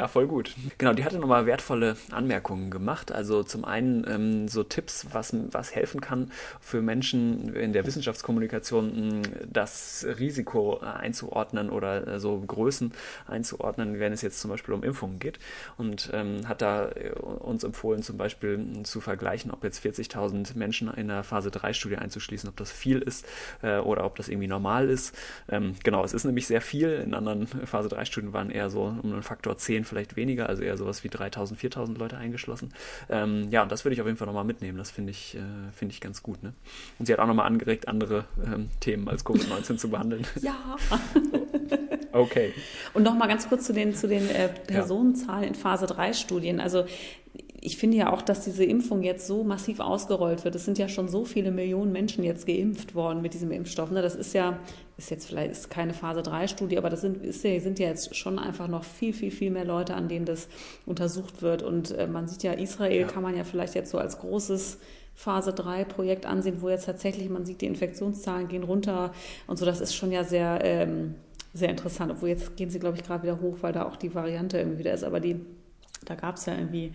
voll gut. Genau, die hatte nochmal wertvolle Anmerkungen gemacht. Also zum einen ähm, so Tipps, was, was helfen kann für Menschen in der Wissenschaftskommunikation, mh, das Risiko einzuordnen oder äh, so Größen einzuordnen, wenn es jetzt zum Beispiel um Impfungen geht. Und ähm, hat da äh, uns empfohlen, zum Beispiel mh, zu vergleichen, ob jetzt 40.000 Menschen in der Phase 3-Studie einzuschließen, ob das viel ist äh, oder ob das irgendwie normal ist. Ähm, genau, es ist nämlich sehr viel. In anderen Phase 3-Studien waren eher so um einen Faktor 10 vielleicht weniger, also eher sowas wie 3.000, 4.000 Leute eingeschlossen. Ähm, ja, und das würde ich auf jeden Fall nochmal mitnehmen. Das finde ich, äh, finde ich ganz gut. Ne? Und sie hat auch nochmal angeregt, andere ähm, Themen als Covid-19 zu behandeln. Ja. Okay. Und noch mal ganz kurz zu den, zu den äh, Personenzahlen in Phase 3 Studien. Also ich finde ja auch, dass diese Impfung jetzt so massiv ausgerollt wird. Es sind ja schon so viele Millionen Menschen jetzt geimpft worden mit diesem Impfstoff. Ne? Das ist ja, ist jetzt vielleicht ist keine Phase 3 Studie, aber das sind, ist ja, sind ja jetzt schon einfach noch viel, viel, viel mehr Leute, an denen das untersucht wird. Und äh, man sieht ja, Israel Ja. kann man ja vielleicht jetzt so als großes Phase 3 Projekt ansehen, wo jetzt tatsächlich man sieht, die Infektionszahlen gehen runter und so. Das ist schon ja sehr, ähm, sehr interessant. Obwohl jetzt gehen sie, glaube ich, gerade wieder hoch, weil da auch die Variante irgendwie wieder ist. Aber die, da gab es ja irgendwie,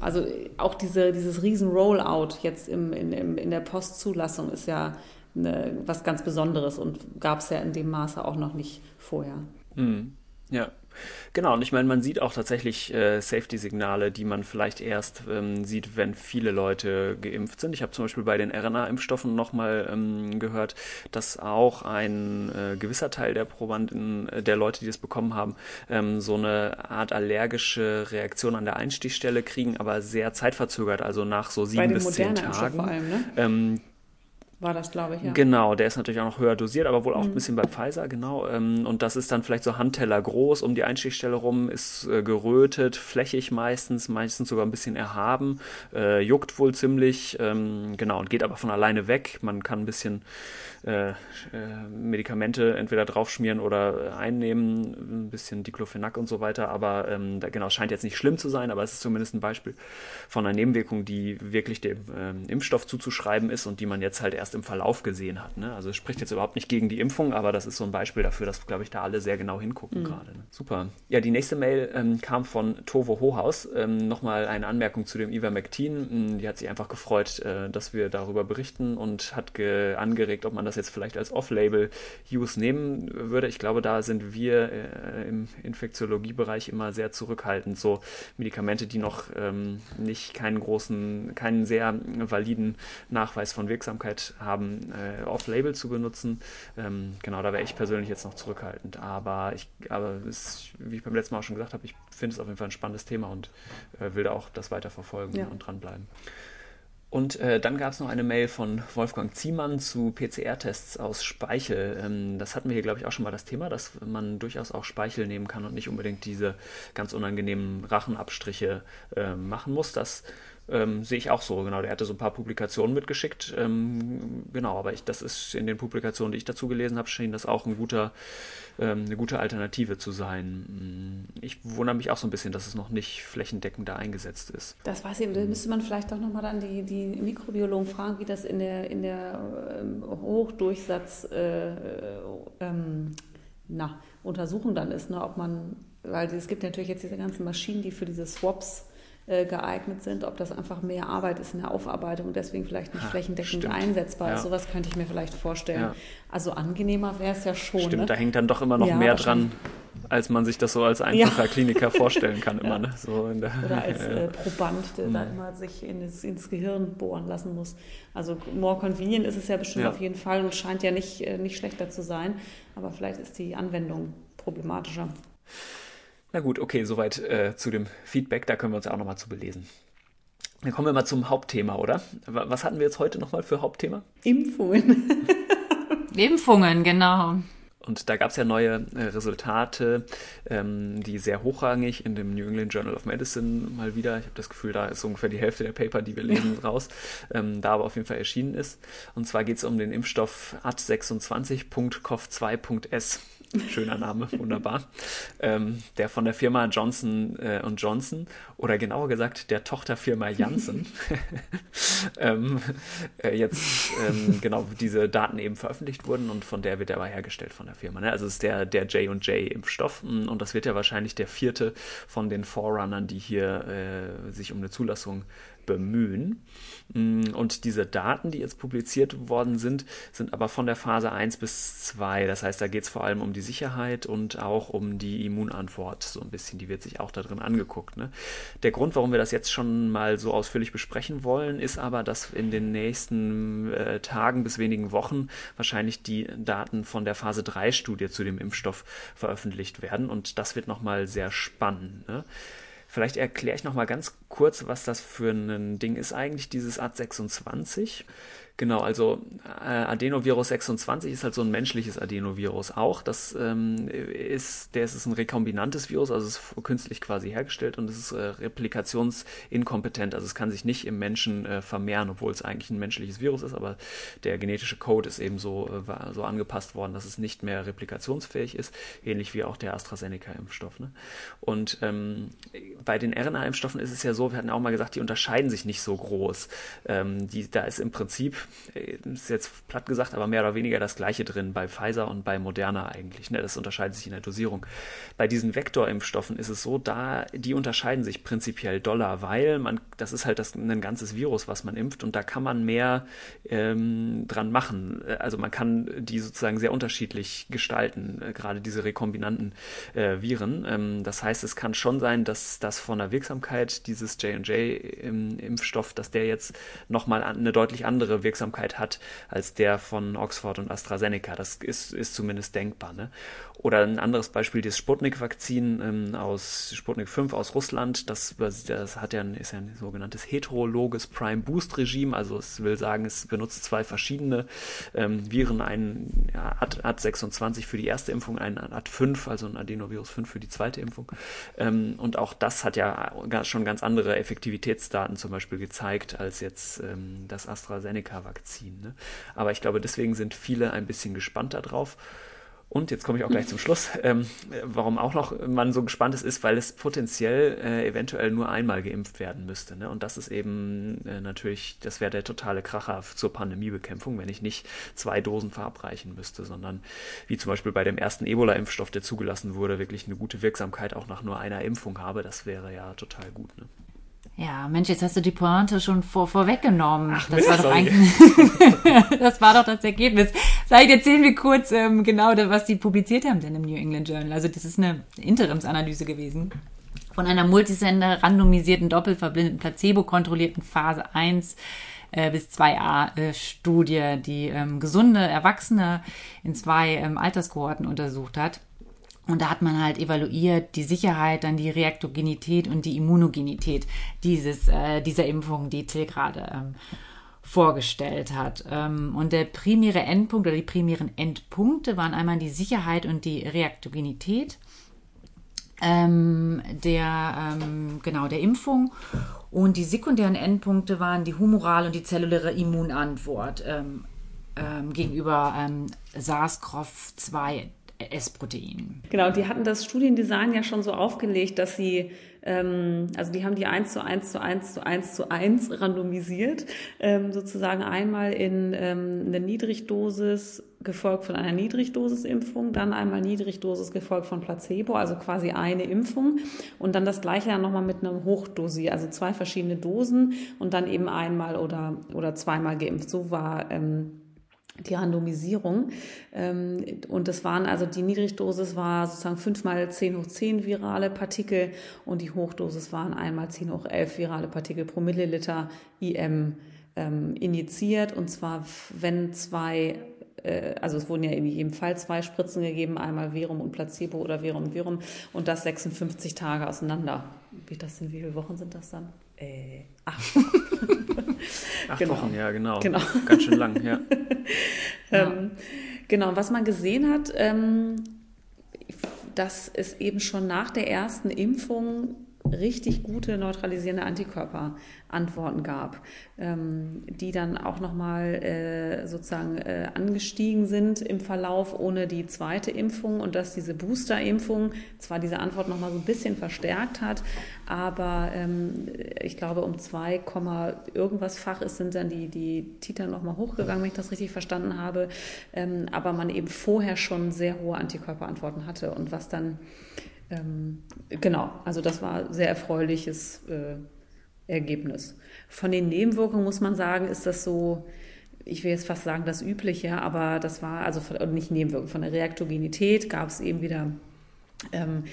also auch diese, dieses riesen Rollout jetzt im, in, im, in der Postzulassung ist ja eine, was ganz Besonderes und gab es ja in dem Maße auch noch nicht vorher. Mhm. Ja, genau. Und ich meine, man sieht auch tatsächlich äh, Safety-Signale, die man vielleicht erst ähm, sieht, wenn viele Leute geimpft sind. Ich habe zum Beispiel bei den RNA-Impfstoffen nochmal ähm, gehört, dass auch ein äh, gewisser Teil der Probanden, äh, der Leute, die das bekommen haben, ähm, so eine Art allergische Reaktion an der Einstichstelle kriegen, aber sehr zeitverzögert, also nach so sieben bis zehn Impfstoff Tagen. vor allem, ne? War das, glaube ich, ja. Genau, der ist natürlich auch noch höher dosiert, aber wohl auch Mhm. ein bisschen bei Pfizer, genau. Ähm, Und das ist dann vielleicht so Handteller groß um die Einstichstelle rum, ist äh, gerötet, flächig meistens, meistens sogar ein bisschen erhaben, äh, juckt wohl ziemlich, ähm, genau, und geht aber von alleine weg. Man kann ein bisschen äh, Medikamente entweder draufschmieren oder einnehmen, ein bisschen Diclofenac und so weiter, aber ähm, genau, es scheint jetzt nicht schlimm zu sein, aber es ist zumindest ein Beispiel von einer Nebenwirkung, die wirklich dem Impfstoff zuzuschreiben ist und die man jetzt halt erst im Verlauf gesehen hat. Ne? Also es spricht jetzt überhaupt nicht gegen die Impfung, aber das ist so ein Beispiel dafür, dass, glaube ich, da alle sehr genau hingucken gerade. Ne? Super. Ja, die nächste Mail ähm, kam von Tovo Hohaus. Ähm, Nochmal eine Anmerkung zu dem Ivermectin. Mm, Die hat sich einfach gefreut, äh, dass wir darüber berichten und hat ge angeregt, ob man das jetzt vielleicht als Off-Label-Use nehmen würde. Ich glaube, da sind wir äh, im Infektiologiebereich immer sehr zurückhaltend. So Medikamente, die noch ähm, nicht keinen großen, keinen sehr validen Nachweis von Wirksamkeit haben, äh, off-label zu benutzen. Ähm, genau, da wäre ich persönlich jetzt noch zurückhaltend. Aber ich, aber es, wie ich beim letzten Mal auch schon gesagt habe, ich finde es auf jeden Fall ein spannendes Thema und äh, will da auch das weiter verfolgen ja. und dranbleiben. Und äh, dann gab es noch eine Mail von Wolfgang Ziemann zu PCR-Tests aus Speichel. Ähm, das hatten wir hier, glaube ich, auch schon mal das Thema, dass man durchaus auch Speichel nehmen kann und nicht unbedingt diese ganz unangenehmen Rachenabstriche äh, machen muss. Das ähm, sehe ich auch so, genau. Der hatte so ein paar Publikationen mitgeschickt. Ähm, genau, aber ich, das ist in den Publikationen, die ich dazu gelesen habe, schien das auch ein guter, ähm, eine gute Alternative zu sein. Mm, ich wundere mich auch so ein bisschen, dass es noch nicht flächendeckend da eingesetzt ist. Das weiß ich, da müsste man vielleicht doch nochmal dann die, die Mikrobiologen fragen, wie das in der, in der ähm, Hochdurchsatz äh, ähm, na, Untersuchung dann ist, ne? ob man, weil es gibt natürlich jetzt diese ganzen Maschinen, die für diese Swaps äh, geeignet sind, ob das einfach mehr Arbeit ist in der Aufarbeitung und deswegen vielleicht nicht flächendeckend stimmt. einsetzbar ist. Sowas könnte ich mir vielleicht vorstellen. Ja. Also angenehmer wäre es ja schon. Stimmt, ne? da hängt dann doch immer noch ja, mehr dran, als man sich das so als einfacher Kliniker vorstellen kann. Immer, ne? so der, Oder als äh, Proband, der mhm. da immer sich in das, ins Gehirn bohren lassen muss. Also more convenient ist es ja bestimmt auf jeden Fall und scheint ja nicht, äh, nicht schlechter zu sein. Aber vielleicht ist die Anwendung problematischer. Na gut, okay, soweit äh, zu dem Feedback, da können wir uns ja auch nochmal zu belesen. Dann kommen wir mal zum Hauptthema, oder? Was hatten wir jetzt heute nochmal für Hauptthema? Impfungen. Impfungen, genau. Und da gab es ja neue äh, Resultate, ähm, die sehr hochrangig in dem New England Journal of Medicine mal wieder, ich habe das Gefühl, da ist ungefähr die Hälfte der Paper, die wir lesen, raus, ähm, da aber auf jeden Fall erschienen ist. Und zwar geht es um den Impfstoff AD26.COV2.S. Schöner Name, wunderbar. Ähm, der von der Firma Johnson äh, Johnson oder genauer gesagt der Tochterfirma Janssen ähm, äh, jetzt ähm, genau diese Daten eben veröffentlicht wurden und von der wird er aber hergestellt von der Firma. Ne? Also es ist der der J&J Impfstoff mm, und das wird ja wahrscheinlich der vierte von den Forerunnern, die hier äh, sich um eine Zulassung bemühen. Mm, und diese Daten, die jetzt publiziert worden sind, sind aber von der Phase 1 bis 2. Das heißt, da geht es vor allem um die Sicherheit und auch um die Immunantwort so ein bisschen. Die wird sich auch da drin angeguckt. Ne? Der Grund, warum wir das jetzt schon mal so ausführlich besprechen wollen, ist aber, dass in den nächsten äh, Tagen bis wenigen Wochen wahrscheinlich die Daten von der Phase 3 Studie zu dem Impfstoff veröffentlicht werden. Und das wird nochmal sehr spannend. Ne? Vielleicht erkläre ich noch mal ganz kurz, was das für ein Ding ist eigentlich, dieses AD26. Genau, also äh, Adenovirus 26 ist halt so ein menschliches Adenovirus auch. Das ähm, ist, der ist ein rekombinantes Virus, also es ist künstlich quasi hergestellt und es ist äh, replikationsinkompetent, also es kann sich nicht im Menschen äh, vermehren, obwohl es eigentlich ein menschliches Virus ist, aber der genetische Code ist eben so, äh, so angepasst worden, dass es nicht mehr replikationsfähig ist, ähnlich wie auch der AstraZeneca-Impfstoff. Ne? Und ähm, bei den RNA-Impfstoffen ist es ja so, wir hatten auch mal gesagt, die unterscheiden sich nicht so groß. Ähm, die, da ist im Prinzip ist jetzt platt gesagt, aber mehr oder weniger das gleiche drin bei Pfizer und bei Moderna eigentlich. Ne? Das unterscheidet sich in der Dosierung. Bei diesen Vektorimpfstoffen ist es so, da die unterscheiden sich prinzipiell doller, weil man, das ist halt das, ein ganzes Virus, was man impft und da kann man mehr ähm, dran machen. Also man kann die sozusagen sehr unterschiedlich gestalten, äh, gerade diese rekombinanten äh, Viren. Ähm, das heißt, es kann schon sein, dass das von der Wirksamkeit dieses J&J-Impfstoff, dass der jetzt nochmal eine deutlich andere Wirksamkeit Wirksamkeit hat als der von Oxford und AstraZeneca. Das ist, ist zumindest denkbar. Ne? Oder ein anderes Beispiel, das Sputnik-Vakzin ähm, aus Sputnik 5 aus Russland. Das, das hat ja ein, ist ja ein sogenanntes heterologes Prime-Boost-Regime. Also es will sagen, es benutzt zwei verschiedene ähm, Viren, ein ja, AD26 für die erste Impfung, ein AD5, also ein Adenovirus 5 für die zweite Impfung. Ähm, und auch das hat ja schon ganz andere Effektivitätsdaten zum Beispiel gezeigt als jetzt ähm, das AstraZeneca-Vakzin. Ne? Aber ich glaube, deswegen sind viele ein bisschen gespannt darauf. Und jetzt komme ich auch gleich zum Schluss. Ähm, warum auch noch man so gespannt ist, ist, weil es potenziell äh, eventuell nur einmal geimpft werden müsste. Ne? Und das ist eben äh, natürlich, das wäre der totale Kracher zur Pandemiebekämpfung, wenn ich nicht zwei Dosen verabreichen müsste, sondern wie zum Beispiel bei dem ersten Ebola-Impfstoff, der zugelassen wurde, wirklich eine gute Wirksamkeit auch nach nur einer Impfung habe. Das wäre ja total gut. Ne? Ja, Mensch, jetzt hast du die Pointe schon vor, vorweggenommen. Ach, das war doch eigentlich, das war doch das Ergebnis. Vielleicht erzählen wir kurz ähm, genau, was die publiziert haben denn im New England Journal. Also das ist eine Interimsanalyse gewesen von einer multisender randomisierten, doppelverblindeten, placebo-kontrollierten Phase 1 äh, bis 2a-Studie, die ähm, gesunde Erwachsene in zwei ähm, Alterskohorten untersucht hat. Und da hat man halt evaluiert die Sicherheit, dann die Reaktogenität und die Immunogenität dieses, äh, dieser Impfung, die Till gerade ähm, vorgestellt hat. Ähm, und der primäre Endpunkt oder die primären Endpunkte waren einmal die Sicherheit und die Reaktogenität ähm, der, ähm, genau, der Impfung. Und die sekundären Endpunkte waren die humorale und die zelluläre Immunantwort ähm, ähm, gegenüber ähm, SARS-CoV-2 S-Protein. Genau, die hatten das Studiendesign ja schon so aufgelegt, dass sie, ähm, also die haben die 1 zu 1 zu 1 zu 1 zu 1 randomisiert, ähm, sozusagen einmal in ähm, eine Niedrigdosis gefolgt von einer Niedrigdosisimpfung, dann einmal Niedrigdosis gefolgt von Placebo, also quasi eine Impfung und dann das gleiche dann nochmal mit einem Hochdosi, also zwei verschiedene Dosen und dann eben einmal oder, oder zweimal geimpft. So war ähm, die Randomisierung. Ähm, und das waren also die Niedrigdosis war sozusagen 5 mal 10 hoch 10 virale Partikel und die Hochdosis waren einmal 10 hoch 11 virale Partikel pro Milliliter IM ähm, injiziert. Und zwar, wenn zwei äh, also es wurden ja in jedem Fall zwei Spritzen gegeben, einmal Verum und Placebo oder Verum und Verum und das 56 Tage auseinander. Wie das sind, wie viele Wochen sind das dann? Äh, acht. acht genau. Wochen, ja, genau. genau. Ganz schön lang, ja. ähm, genau, was man gesehen hat, ähm, dass es eben schon nach der ersten Impfung richtig gute neutralisierende Antikörperantworten gab, ähm, die dann auch nochmal äh, sozusagen äh, angestiegen sind im Verlauf ohne die zweite Impfung und dass diese Booster-Impfung zwar diese Antwort nochmal so ein bisschen verstärkt hat, aber ähm, ich glaube um 2, irgendwas fach ist, sind dann die, die Titer nochmal hochgegangen, wenn ich das richtig verstanden habe, ähm, aber man eben vorher schon sehr hohe Antikörperantworten hatte und was dann ähm, genau, also das war sehr erfreuliches äh, Ergebnis. Von den Nebenwirkungen muss man sagen, ist das so, ich will jetzt fast sagen, das Übliche, aber das war, also von, nicht Nebenwirkungen, von der Reaktogenität gab es eben wieder ähm,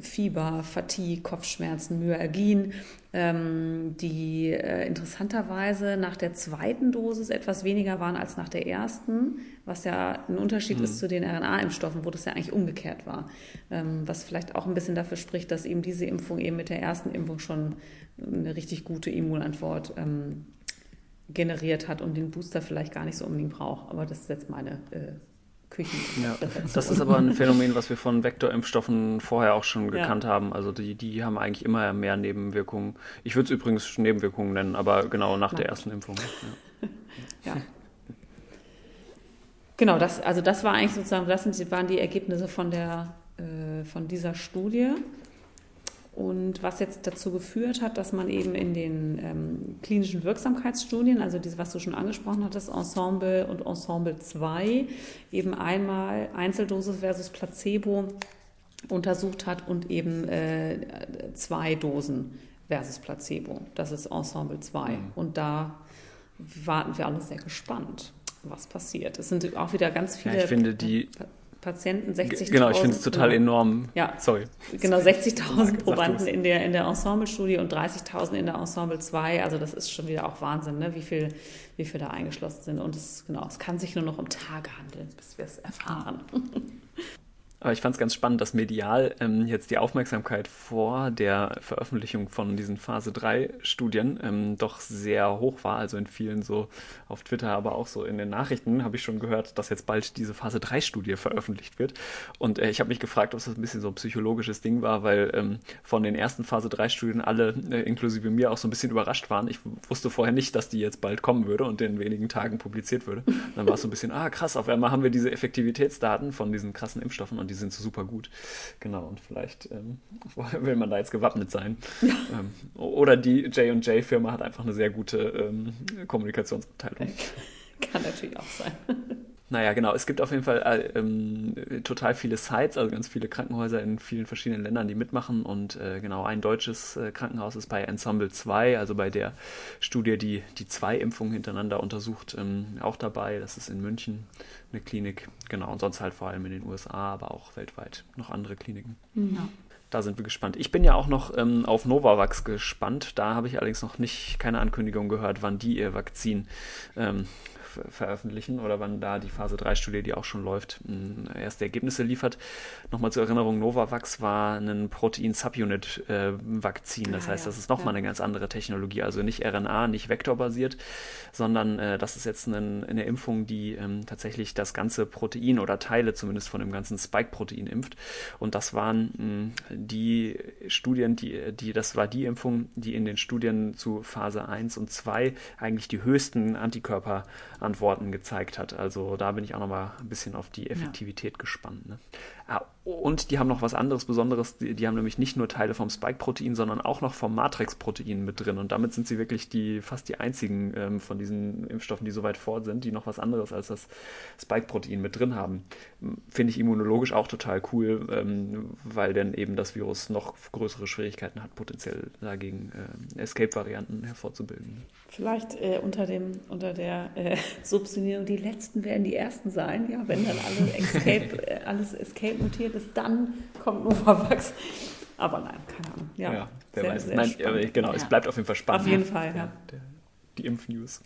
Fieber, Fatigue, Kopfschmerzen, Myalgien, ähm, die äh, interessanterweise nach der zweiten Dosis etwas weniger waren als nach der ersten, was ja ein Unterschied mhm. ist zu den RNA-Impfstoffen, wo das ja eigentlich umgekehrt war. Ähm, was vielleicht auch ein bisschen dafür spricht, dass eben diese Impfung eben mit der ersten Impfung schon eine richtig gute Immunantwort ähm, generiert hat und den Booster vielleicht gar nicht so unbedingt braucht. Aber das ist jetzt meine äh, Küchen. Ja, das ist aber ein Phänomen, was wir von Vektorimpfstoffen vorher auch schon gekannt ja. haben. Also die, die haben eigentlich immer mehr Nebenwirkungen. Ich würde es übrigens Nebenwirkungen nennen, aber genau nach Nein. der ersten Impfung. Ja. ja. Genau, das, also das war eigentlich sozusagen, das waren die Ergebnisse von der äh, von dieser Studie. Und was jetzt dazu geführt hat, dass man eben in den ähm, klinischen Wirksamkeitsstudien, also diese, was du schon angesprochen hattest, Ensemble und Ensemble 2, eben einmal Einzeldosis versus Placebo untersucht hat und eben äh, zwei Dosen versus Placebo. Das ist Ensemble 2. Mhm. Und da warten wir alle sehr gespannt, was passiert. Es sind auch wieder ganz viele. Ja, ich finde die Patienten, 60.000. Genau, ich finde es total enorm. Ja, sorry. Genau, 60.000 Probanden in der, in der Ensemble-Studie und 30.000 in der Ensemble 2. Also das ist schon wieder auch Wahnsinn, ne? wie, viel, wie viel da eingeschlossen sind. Und es, genau, es kann sich nur noch um Tage handeln, bis wir es erfahren. Aber ich fand es ganz spannend, dass medial ähm, jetzt die Aufmerksamkeit vor der Veröffentlichung von diesen Phase 3 Studien ähm, doch sehr hoch war. Also in vielen so auf Twitter, aber auch so in den Nachrichten habe ich schon gehört, dass jetzt bald diese Phase 3 Studie veröffentlicht wird. Und äh, ich habe mich gefragt, ob das ein bisschen so ein psychologisches Ding war, weil ähm, von den ersten Phase 3 Studien alle, äh, inklusive mir, auch so ein bisschen überrascht waren. Ich wusste vorher nicht, dass die jetzt bald kommen würde und in wenigen Tagen publiziert würde. Und dann war es so ein bisschen, ah krass, auf einmal haben wir diese Effektivitätsdaten von diesen krassen Impfstoffen und die sind super gut. Genau, und vielleicht ähm, will man da jetzt gewappnet sein. Ja. Ähm, oder die J&J-Firma hat einfach eine sehr gute ähm, Kommunikationsabteilung. Kann natürlich auch sein. Naja, genau. Es gibt auf jeden Fall äh, ähm, total viele Sites, also ganz viele Krankenhäuser in vielen verschiedenen Ländern, die mitmachen. Und äh, genau, ein deutsches äh, Krankenhaus ist bei Ensemble 2, also bei der Studie, die die zwei Impfungen hintereinander untersucht, ähm, auch dabei. Das ist in München eine Klinik. Genau, und sonst halt vor allem in den USA, aber auch weltweit noch andere Kliniken. Ja. Da sind wir gespannt. Ich bin ja auch noch ähm, auf Novavax gespannt. Da habe ich allerdings noch nicht keine Ankündigung gehört, wann die ihr Vakzin ähm, veröffentlichen oder wann da die Phase 3-Studie, die auch schon läuft, erste Ergebnisse liefert. Nochmal zur Erinnerung, Novavax war ein Protein-Subunit-Vakzin. das ja, heißt, das ist nochmal ja. eine ganz andere Technologie. Also nicht RNA, nicht vektorbasiert, sondern äh, das ist jetzt ein, eine Impfung, die ähm, tatsächlich das ganze Protein oder Teile zumindest von dem ganzen Spike-Protein impft. Und das waren mh, die Studien, die, die, das war die Impfung, die in den Studien zu Phase 1 und 2 eigentlich die höchsten Antikörper Antworten gezeigt hat. Also da bin ich auch nochmal ein bisschen auf die Effektivität ja. gespannt. Ne? Ah, und die haben noch was anderes Besonderes. Die, die haben nämlich nicht nur Teile vom Spike-Protein, sondern auch noch vom Matrix-Protein mit drin. Und damit sind sie wirklich die fast die einzigen ähm, von diesen Impfstoffen, die so weit fort sind, die noch was anderes als das Spike-Protein mit drin haben. Finde ich immunologisch auch total cool, ähm, weil dann eben das Virus noch größere Schwierigkeiten hat, potenziell dagegen äh, Escape-Varianten hervorzubilden. Vielleicht äh, unter, dem, unter der äh, Subsummierung, die letzten werden die ersten sein, ja, wenn dann alle Escape, äh, alles Escape mutiert ist, dann kommt Novavax. Aber nein, keine Ahnung. Ja, ja wer sehr, weiß. Sehr nein, genau, ja. es bleibt auf jeden Fall spannend. Auf jeden Fall, ja. Der, die Impfnews.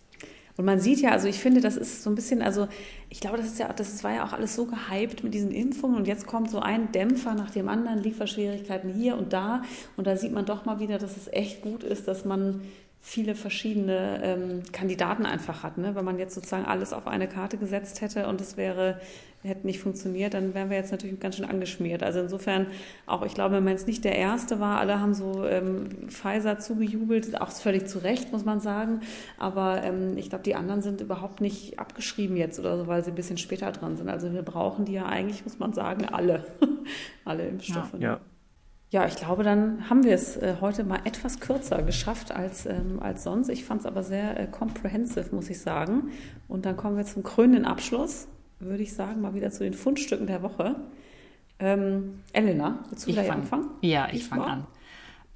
Und man sieht ja, also ich finde, das ist so ein bisschen, also ich glaube, das ist ja, das war ja auch alles so gehypt mit diesen Impfungen und jetzt kommt so ein Dämpfer nach dem anderen, Lieferschwierigkeiten hier und da und da sieht man doch mal wieder, dass es echt gut ist, dass man viele verschiedene ähm, Kandidaten einfach hat. Ne? Wenn man jetzt sozusagen alles auf eine Karte gesetzt hätte und es wäre, hätte nicht funktioniert, dann wären wir jetzt natürlich ganz schön angeschmiert. Also insofern, auch ich glaube, wenn man jetzt nicht der Erste war, alle haben so ähm, Pfizer zugejubelt, auch völlig zu Recht, muss man sagen. Aber ähm, ich glaube, die anderen sind überhaupt nicht abgeschrieben jetzt oder so, weil sie ein bisschen später dran sind. Also wir brauchen die ja eigentlich, muss man sagen, alle. alle Impfstoffe. Ja. ja. Ja, ich glaube, dann haben wir es äh, heute mal etwas kürzer geschafft als, ähm, als sonst. Ich fand es aber sehr äh, comprehensive, muss ich sagen. Und dann kommen wir zum krönenden Abschluss, würde ich sagen, mal wieder zu den Fundstücken der Woche. Ähm, Elena, willst du ich gleich fang, anfangen? Ja, ich fange an.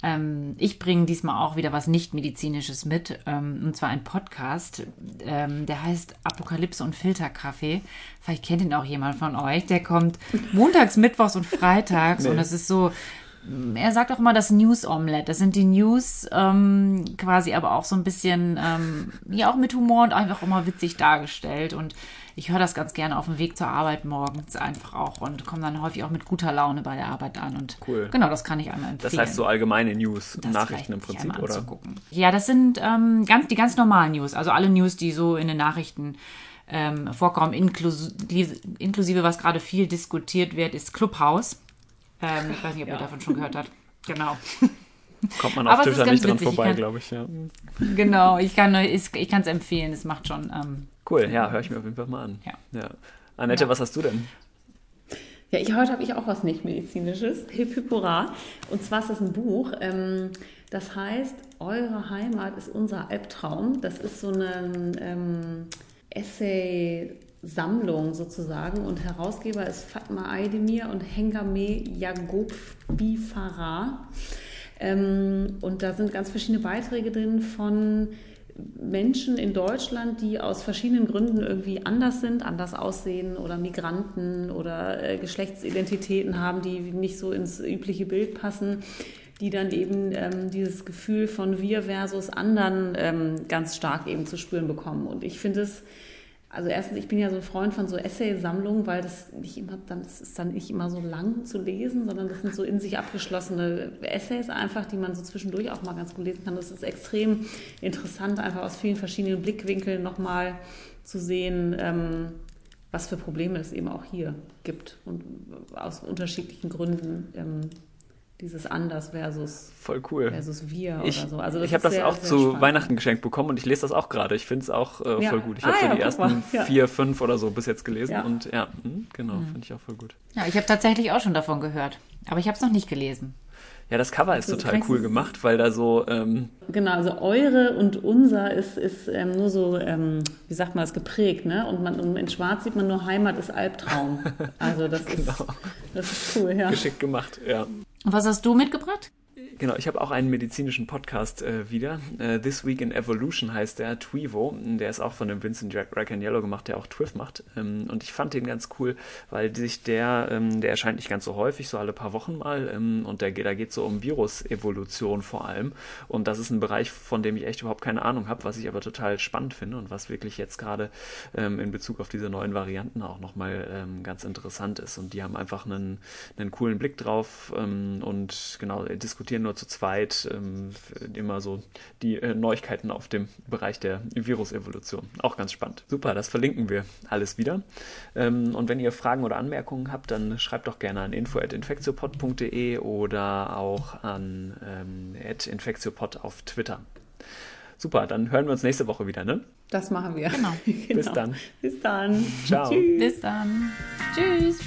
Ähm, ich bringe diesmal auch wieder was nicht-medizinisches mit, ähm, und zwar ein Podcast, ähm, der heißt Apokalypse und Filterkaffee. Vielleicht kennt ihn auch jemand von euch. Der kommt montags, mittwochs und freitags nee. und es ist so er sagt auch immer das News Omelette. Das sind die News ähm, quasi, aber auch so ein bisschen, ähm, ja, auch mit Humor und einfach immer witzig dargestellt. Und ich höre das ganz gerne auf dem Weg zur Arbeit morgens einfach auch und komme dann häufig auch mit guter Laune bei der Arbeit an. Und cool. genau, das kann ich einmal empfehlen. Das heißt so allgemeine News, das Nachrichten im Prinzip, oder? Anzugucken. Ja, das sind ähm, ganz, die ganz normalen News. Also alle News, die so in den Nachrichten ähm, vorkommen, inklusive, inklusive was gerade viel diskutiert wird, ist Clubhouse. Ähm, ich weiß nicht, ob ja. ihr davon schon gehört habt. Genau. Kommt man auf Aber Twitter nicht dran vorbei, glaube ich. Ja. Genau, ich kann es ich empfehlen. Es macht schon. Ähm, cool, ja, höre ich mir auf jeden Fall mal an. Ja. ja. Annette, ja. was hast du denn? Ja, ich, heute habe ich auch was nicht-medizinisches. Hip Hip Hurra. Und zwar ist das ein Buch. Ähm, das heißt, Eure Heimat ist unser Albtraum. Das ist so ein ähm, Essay Sammlung sozusagen und Herausgeber ist Fatma Aydemir und Hengame Yagobi Farah. Ähm, und da sind ganz verschiedene Beiträge drin von Menschen in Deutschland, die aus verschiedenen Gründen irgendwie anders sind, anders aussehen oder Migranten oder äh, Geschlechtsidentitäten haben, die nicht so ins übliche Bild passen, die dann eben ähm, dieses Gefühl von wir versus anderen ähm, ganz stark eben zu spüren bekommen. Und ich finde es also erstens, ich bin ja so ein Freund von so Essay-Sammlungen, weil das nicht immer, dann, das ist dann nicht immer so lang zu lesen, sondern das sind so in sich abgeschlossene Essays einfach, die man so zwischendurch auch mal ganz gut lesen kann. Das ist extrem interessant, einfach aus vielen verschiedenen Blickwinkeln nochmal zu sehen, ähm, was für Probleme es eben auch hier gibt und aus unterschiedlichen Gründen ähm, dieses anders versus voll cool versus wir ich, oder so. Also ich habe das sehr, auch sehr zu spannend. Weihnachten geschenkt bekommen und ich lese das auch gerade. Ich finde es auch äh, ja. voll gut. Ich ah, habe so ja, die ersten ja. vier, fünf oder so bis jetzt gelesen und ja, mh, genau, mhm. finde ich auch voll gut. Ja, ich habe tatsächlich auch schon davon gehört, aber ich habe es noch nicht gelesen. Ja, das Cover ist total cool gemacht, weil da so. Ähm genau, also eure und unser ist, ist ähm, nur so, ähm, wie sagt man das, geprägt, ne? Und, man, und in Schwarz sieht man nur Heimat ist Albtraum. Also das, genau. ist, das ist cool, ja. Geschickt gemacht, ja. Und was hast du mitgebracht? Genau, ich habe auch einen medizinischen Podcast äh, wieder. Äh, This Week in Evolution heißt der, Twivo. Der ist auch von dem Vincent Jack Yellow gemacht, der auch Twiff macht. Ähm, und ich fand den ganz cool, weil sich der, ähm, der erscheint nicht ganz so häufig, so alle paar Wochen mal. Ähm, und der, da geht so um Virusevolution vor allem. Und das ist ein Bereich, von dem ich echt überhaupt keine Ahnung habe, was ich aber total spannend finde und was wirklich jetzt gerade ähm, in Bezug auf diese neuen Varianten auch nochmal ähm, ganz interessant ist. Und die haben einfach einen, einen coolen Blick drauf ähm, und genau diskutieren nur zu zweit ähm, immer so die äh, Neuigkeiten auf dem Bereich der Virusevolution. Auch ganz spannend. Super, das verlinken wir alles wieder. Ähm, und wenn ihr Fragen oder Anmerkungen habt, dann schreibt doch gerne an info.infektiopod.de oder auch an ähm, infektiopod auf Twitter. Super, dann hören wir uns nächste Woche wieder, ne? Das machen wir. Genau. Bis genau. dann. Bis dann. Ciao. Tschüss. Bis dann. Tschüss.